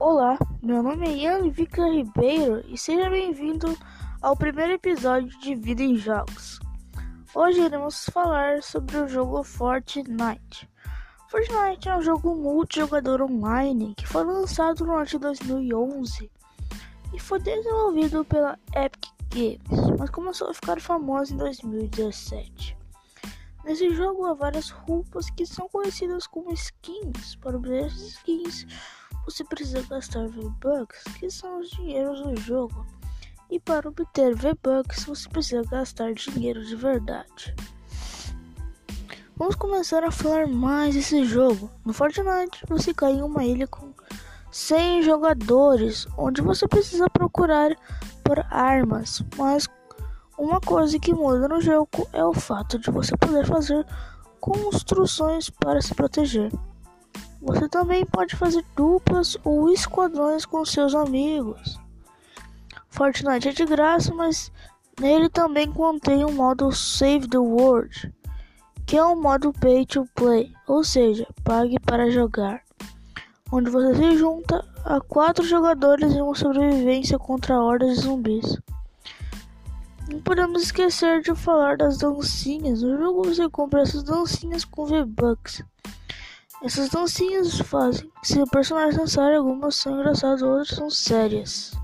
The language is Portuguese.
Olá, meu nome é Ian Victor Ribeiro e seja bem-vindo ao primeiro episódio de Vida em Jogos. Hoje iremos falar sobre o jogo Fortnite. Fortnite é um jogo multijogador online que foi lançado no ano de 2011 e foi desenvolvido pela Epic Games, mas começou a ficar famoso em 2017. Nesse jogo há várias roupas que são conhecidas como skins. Para obter skins, você precisa gastar V-Bucks, que são os dinheiros do jogo. E para obter V-Bucks, você precisa gastar dinheiro de verdade. Vamos começar a falar mais desse jogo. No Fortnite, você cai em uma ilha com 100 jogadores, onde você precisa procurar por armas, mas uma coisa que muda no jogo é o fato de você poder fazer construções para se proteger. Você também pode fazer duplas ou esquadrões com seus amigos. Fortnite é de graça, mas nele também contém o modo Save the World, que é um modo Pay to Play, ou seja, pague para jogar, onde você se junta a quatro jogadores em uma sobrevivência contra hordas de zumbis. Não podemos esquecer de falar das dancinhas. No jogo você compra essas dancinhas com V-Bucks. Essas dancinhas fazem que seu personagem dançar algumas são engraçadas, outras são sérias.